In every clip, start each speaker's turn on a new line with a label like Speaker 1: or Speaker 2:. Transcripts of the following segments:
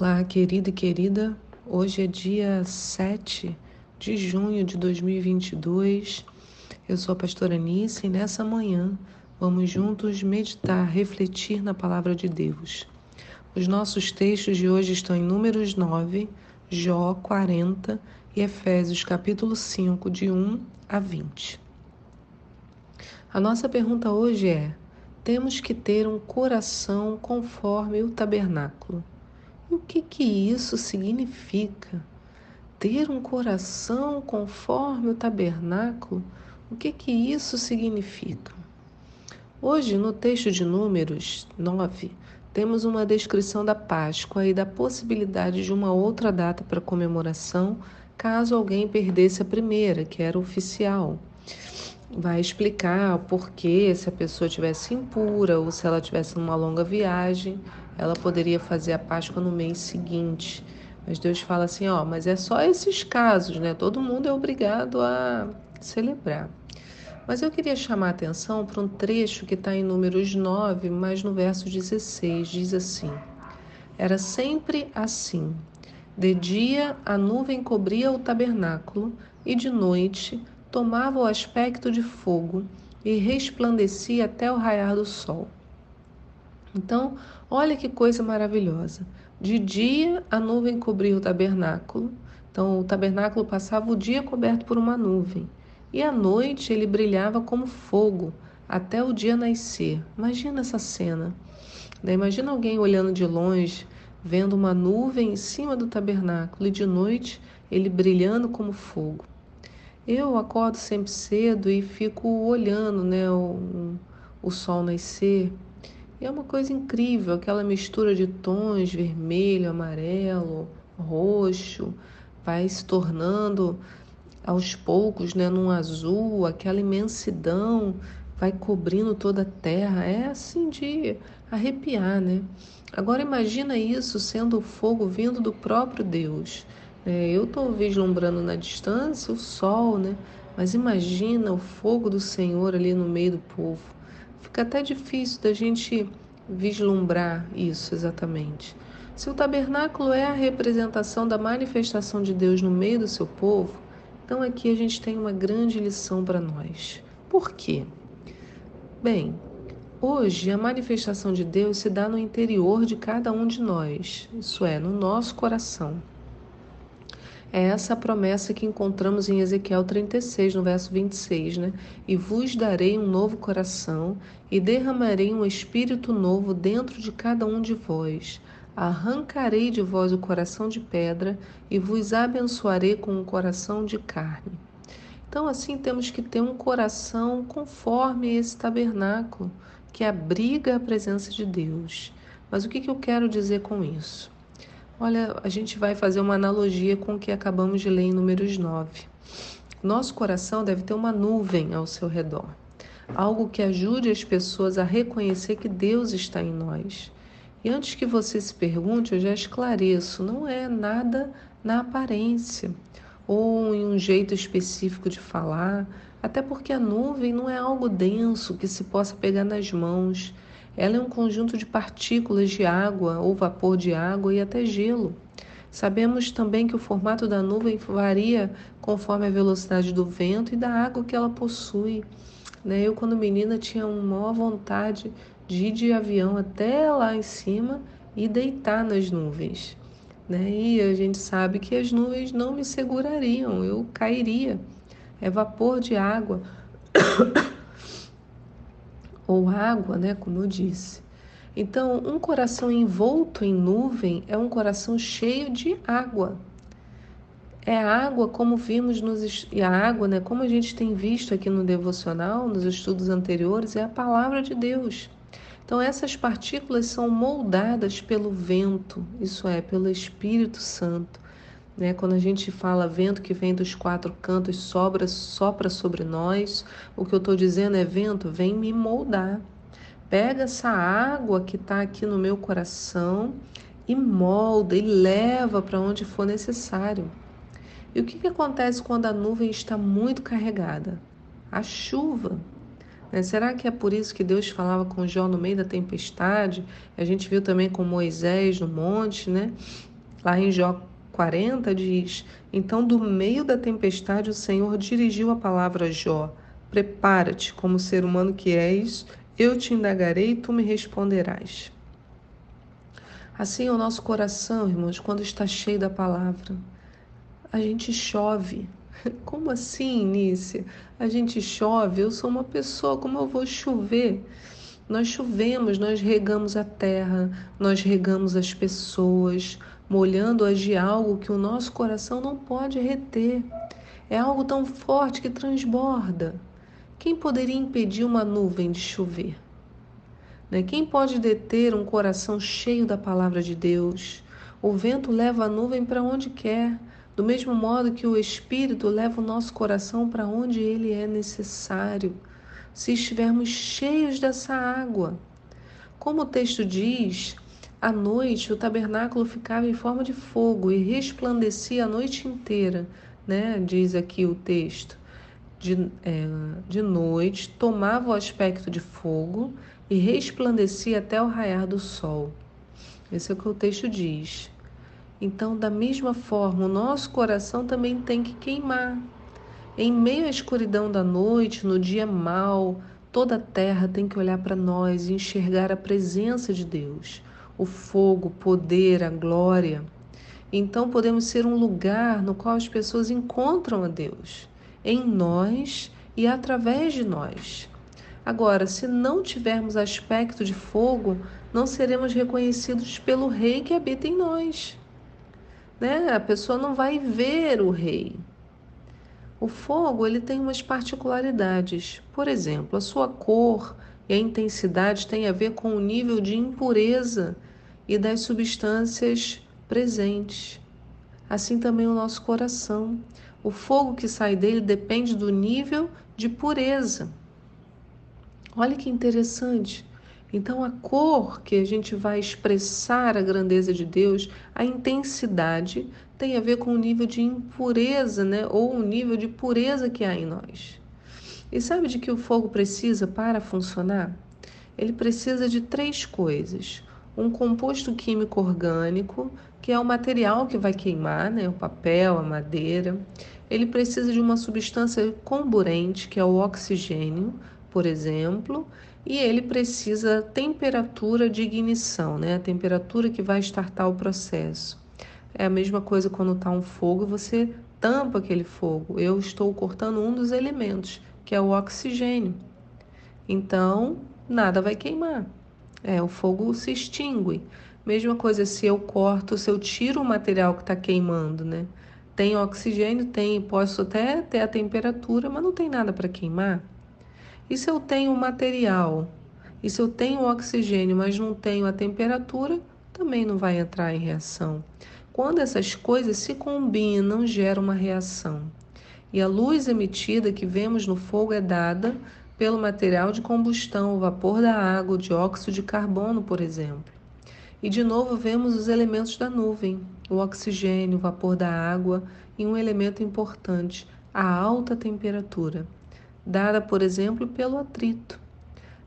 Speaker 1: Olá, querida e querida. Hoje é dia 7 de junho de 2022. Eu sou a pastora Anice e nessa manhã vamos juntos meditar, refletir na palavra de Deus. Os nossos textos de hoje estão em Números 9, Jó 40 e Efésios capítulo 5, de 1 a 20. A nossa pergunta hoje é: temos que ter um coração conforme o tabernáculo. O que que isso significa? Ter um coração conforme o tabernáculo? O que que isso significa? Hoje, no texto de Números 9, temos uma descrição da Páscoa e da possibilidade de uma outra data para comemoração, caso alguém perdesse a primeira, que era oficial. Vai explicar o porquê, se a pessoa tivesse impura ou se ela tivesse numa longa viagem, ela poderia fazer a Páscoa no mês seguinte. Mas Deus fala assim, ó, mas é só esses casos, né? Todo mundo é obrigado a celebrar. Mas eu queria chamar a atenção para um trecho que está em Números 9, mas no verso 16, diz assim: Era sempre assim. De dia a nuvem cobria o tabernáculo, e de noite tomava o aspecto de fogo e resplandecia até o raiar do sol. Então, olha que coisa maravilhosa. De dia a nuvem cobria o tabernáculo. Então, o tabernáculo passava o dia coberto por uma nuvem. E à noite ele brilhava como fogo até o dia nascer. Imagina essa cena. Imagina alguém olhando de longe, vendo uma nuvem em cima do tabernáculo e de noite ele brilhando como fogo. Eu acordo sempre cedo e fico olhando né, o, o sol nascer e é uma coisa incrível, aquela mistura de tons vermelho, amarelo, roxo, vai se tornando aos poucos, né, num azul, aquela imensidão vai cobrindo toda a terra. É assim de arrepiar, né? Agora imagina isso sendo o fogo vindo do próprio Deus. É, eu estou vislumbrando na distância o sol, né? Mas imagina o fogo do Senhor ali no meio do povo. Fica até difícil da gente vislumbrar isso exatamente. Se o tabernáculo é a representação da manifestação de Deus no meio do seu povo, então aqui a gente tem uma grande lição para nós. Por quê? Bem, hoje a manifestação de Deus se dá no interior de cada um de nós, isso é, no nosso coração. É essa a promessa que encontramos em Ezequiel 36, no verso 26, né? E vos darei um novo coração e derramarei um espírito novo dentro de cada um de vós. Arrancarei de vós o coração de pedra e vos abençoarei com um coração de carne. Então, assim, temos que ter um coração conforme esse tabernáculo que abriga a presença de Deus. Mas o que, que eu quero dizer com isso? Olha, a gente vai fazer uma analogia com o que acabamos de ler em Números 9. Nosso coração deve ter uma nuvem ao seu redor, algo que ajude as pessoas a reconhecer que Deus está em nós. E antes que você se pergunte, eu já esclareço: não é nada na aparência ou em um jeito específico de falar, até porque a nuvem não é algo denso que se possa pegar nas mãos ela é um conjunto de partículas de água ou vapor de água e até gelo. Sabemos também que o formato da nuvem varia conforme a velocidade do vento e da água que ela possui. Né? Eu, quando menina, tinha uma vontade de ir de avião até lá em cima e deitar nas nuvens. Né? E a gente sabe que as nuvens não me segurariam, eu cairia. É vapor de água. ou água, né, como eu disse. Então, um coração envolto em nuvem é um coração cheio de água. É água, como vimos nos e a água, né, como a gente tem visto aqui no devocional, nos estudos anteriores, é a palavra de Deus. Então, essas partículas são moldadas pelo vento, isso é, pelo Espírito Santo. Né? Quando a gente fala vento que vem dos quatro cantos sobra, sopra sobre nós, o que eu estou dizendo é vento, vem me moldar. Pega essa água que está aqui no meu coração e molda e leva para onde for necessário. E o que, que acontece quando a nuvem está muito carregada? A chuva. Né? Será que é por isso que Deus falava com Jó no meio da tempestade? A gente viu também com Moisés no monte, né? Lá em Jó 40 diz: Então, do meio da tempestade, o Senhor dirigiu a palavra a Jó: Prepara-te, como ser humano que és, eu te indagarei e tu me responderás. Assim é o nosso coração, irmãos, quando está cheio da palavra. A gente chove. Como assim, Nícia? A gente chove? Eu sou uma pessoa, como eu vou chover? Nós chovemos, nós regamos a terra, nós regamos as pessoas, molhando-as de algo que o nosso coração não pode reter. É algo tão forte que transborda. Quem poderia impedir uma nuvem de chover? Né? Quem pode deter um coração cheio da palavra de Deus? O vento leva a nuvem para onde quer, do mesmo modo que o Espírito leva o nosso coração para onde ele é necessário, se estivermos cheios dessa água. Como o texto diz, à noite o tabernáculo ficava em forma de fogo e resplandecia a noite inteira, né? diz aqui o texto. De, é, de noite tomava o aspecto de fogo e resplandecia até o raiar do sol. Esse é o que o texto diz. Então, da mesma forma, o nosso coração também tem que queimar. Em meio à escuridão da noite, no dia mau, toda a terra tem que olhar para nós e enxergar a presença de Deus, o fogo, o poder, a glória. Então podemos ser um lugar no qual as pessoas encontram a Deus, em nós e através de nós. Agora, se não tivermos aspecto de fogo, não seremos reconhecidos pelo rei que habita em nós. Né? A pessoa não vai ver o rei. O fogo ele tem umas particularidades. Por exemplo, a sua cor e a intensidade têm a ver com o nível de impureza e das substâncias presentes. Assim também o nosso coração. O fogo que sai dele depende do nível de pureza. Olha que interessante. Então, a cor que a gente vai expressar a grandeza de Deus, a intensidade, tem a ver com o nível de impureza, né? ou o nível de pureza que há em nós. E sabe de que o fogo precisa para funcionar? Ele precisa de três coisas: um composto químico orgânico, que é o material que vai queimar, né? o papel, a madeira. Ele precisa de uma substância comburente, que é o oxigênio, por exemplo, e ele precisa temperatura de ignição, né? A temperatura que vai startar o processo. É a mesma coisa quando está um fogo, você tampa aquele fogo. Eu estou cortando um dos elementos, que é o oxigênio. Então, nada vai queimar. É, o fogo se extingue. Mesma coisa se eu corto, se eu tiro o material que está queimando, né? Tem oxigênio, tem, posso até ter a temperatura, mas não tem nada para queimar. E se eu tenho o material? E se eu tenho oxigênio, mas não tenho a temperatura, também não vai entrar em reação. Quando essas coisas se combinam, gera uma reação. E a luz emitida que vemos no fogo é dada pelo material de combustão, o vapor da água, o dióxido de carbono, por exemplo. E de novo vemos os elementos da nuvem, o oxigênio, o vapor da água e um elemento importante, a alta temperatura dada, por exemplo, pelo atrito.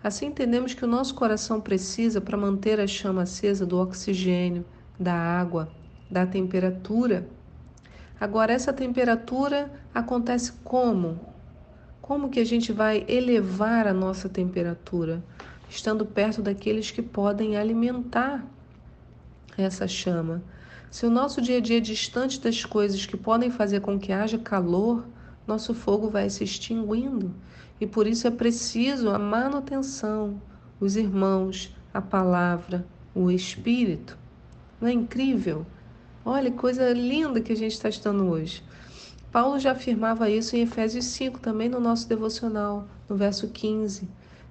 Speaker 1: Assim entendemos que o nosso coração precisa para manter a chama acesa do oxigênio, da água, da temperatura. Agora essa temperatura acontece como? Como que a gente vai elevar a nossa temperatura? Estando perto daqueles que podem alimentar essa chama. Se o nosso dia a dia é distante das coisas que podem fazer com que haja calor, nosso fogo vai se extinguindo e por isso é preciso a manutenção, os irmãos, a palavra, o Espírito. Não é incrível? Olha coisa linda que a gente está estando hoje. Paulo já afirmava isso em Efésios 5, também no nosso devocional, no verso 15.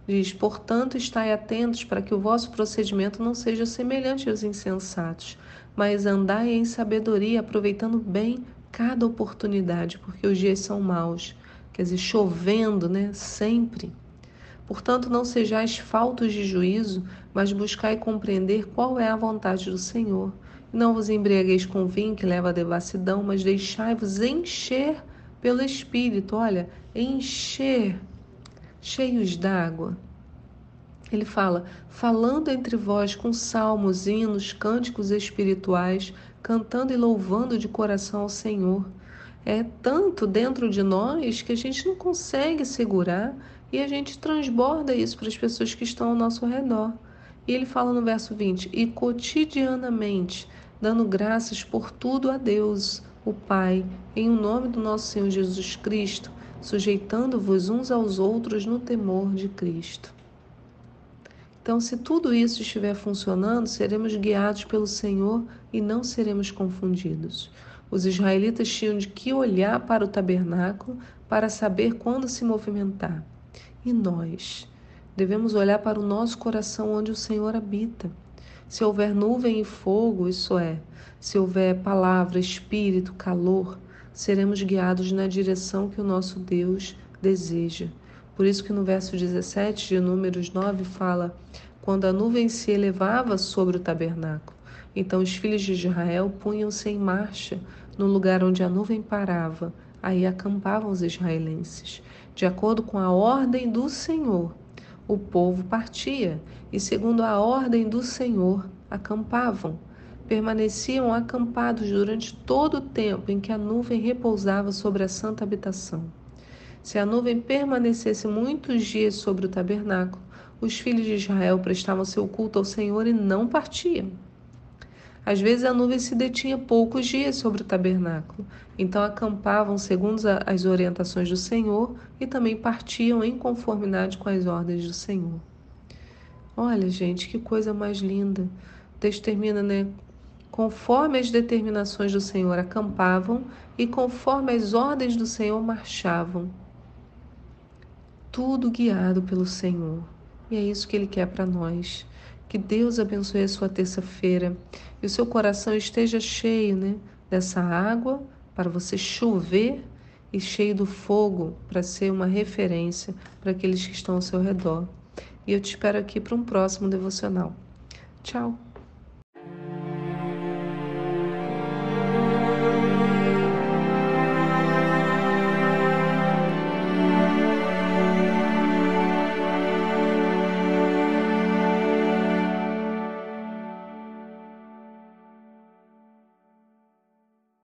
Speaker 1: Diz: Portanto, estai atentos para que o vosso procedimento não seja semelhante aos insensatos, mas andai em sabedoria, aproveitando bem cada oportunidade, porque os dias são maus, quer dizer, chovendo, né? Sempre. Portanto, não sejais faltos de juízo, mas buscai compreender qual é a vontade do Senhor. Não vos embriagueis com vinho que leva à devassidão, mas deixai-vos encher pelo Espírito. Olha, encher. cheios d'água. Ele fala: falando entre vós com salmos, hinos, cânticos espirituais, cantando e louvando de coração ao Senhor. É tanto dentro de nós que a gente não consegue segurar e a gente transborda isso para as pessoas que estão ao nosso redor. E ele fala no verso 20: e cotidianamente, dando graças por tudo a Deus, o Pai, em o nome do nosso Senhor Jesus Cristo, sujeitando-vos uns aos outros no temor de Cristo. Então, se tudo isso estiver funcionando, seremos guiados pelo Senhor e não seremos confundidos. Os israelitas tinham de que olhar para o tabernáculo para saber quando se movimentar. E nós devemos olhar para o nosso coração onde o Senhor habita. Se houver nuvem e fogo, isso é, se houver palavra, espírito, calor, seremos guiados na direção que o nosso Deus deseja. Por isso que no verso 17 de Números 9 fala: quando a nuvem se elevava sobre o tabernáculo, então os filhos de Israel punham-se em marcha no lugar onde a nuvem parava. Aí acampavam os israelenses. De acordo com a ordem do Senhor, o povo partia e, segundo a ordem do Senhor, acampavam. Permaneciam acampados durante todo o tempo em que a nuvem repousava sobre a santa habitação. Se a nuvem permanecesse muitos dias sobre o tabernáculo, os filhos de Israel prestavam seu culto ao Senhor e não partiam. Às vezes a nuvem se detinha poucos dias sobre o tabernáculo, então acampavam segundo as orientações do Senhor e também partiam em conformidade com as ordens do Senhor. Olha, gente, que coisa mais linda. O texto termina, né? Conforme as determinações do Senhor acampavam e conforme as ordens do Senhor marchavam. Tudo guiado pelo Senhor. E é isso que Ele quer para nós. Que Deus abençoe a sua terça-feira e o seu coração esteja cheio né, dessa água para você chover e cheio do fogo para ser uma referência para aqueles que estão ao seu redor. E eu te espero aqui para um próximo devocional. Tchau!